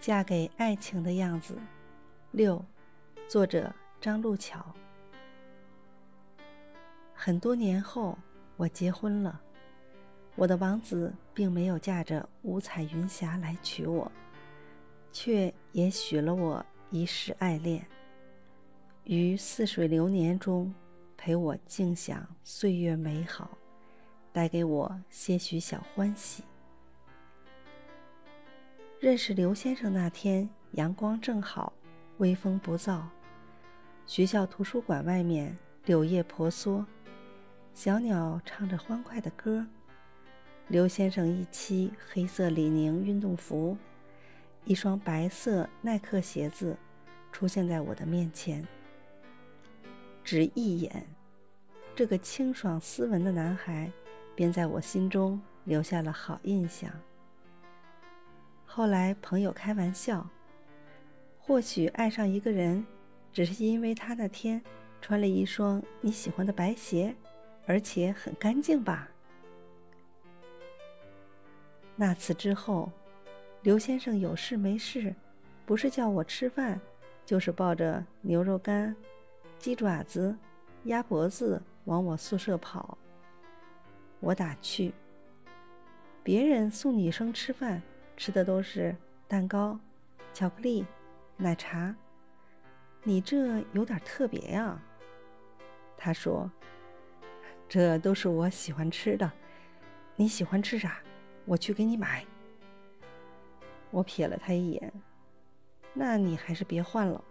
嫁给爱情的样子。六，作者张路桥。很多年后，我结婚了。我的王子并没有驾着五彩云霞来娶我，却也许了我一世爱恋，于似水流年中陪我静享岁月美好，带给我些许小欢喜。认识刘先生那天，阳光正好，微风不燥，学校图书馆外面柳叶婆娑。小鸟唱着欢快的歌，刘先生一期黑色李宁运动服，一双白色耐克鞋子出现在我的面前。只一眼，这个清爽斯文的男孩便在我心中留下了好印象。后来朋友开玩笑，或许爱上一个人，只是因为他那天穿了一双你喜欢的白鞋。而且很干净吧？那次之后，刘先生有事没事，不是叫我吃饭，就是抱着牛肉干、鸡爪子、鸭脖子往我宿舍跑。我打趣：别人送女生吃饭，吃的都是蛋糕、巧克力、奶茶，你这有点特别呀。他说。这都是我喜欢吃的，你喜欢吃啥？我去给你买。我瞥了他一眼，那你还是别换了，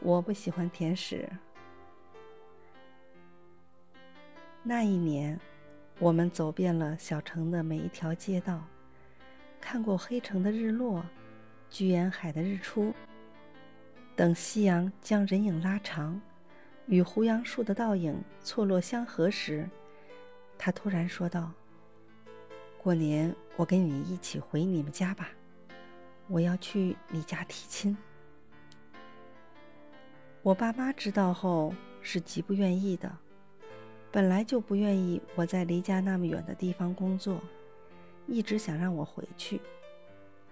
我不喜欢甜食。那一年，我们走遍了小城的每一条街道，看过黑城的日落，居延海的日出。等夕阳将人影拉长。与胡杨树的倒影错落相合时，他突然说道：“过年我跟你一起回你们家吧，我要去你家提亲。”我爸妈知道后是极不愿意的，本来就不愿意我在离家那么远的地方工作，一直想让我回去，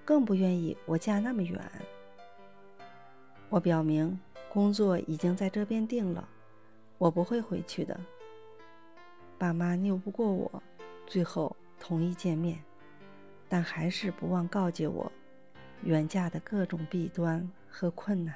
更不愿意我嫁那么远。我表明。工作已经在这边定了，我不会回去的。爸妈拗不过我，最后同意见面，但还是不忘告诫我远嫁的各种弊端和困难。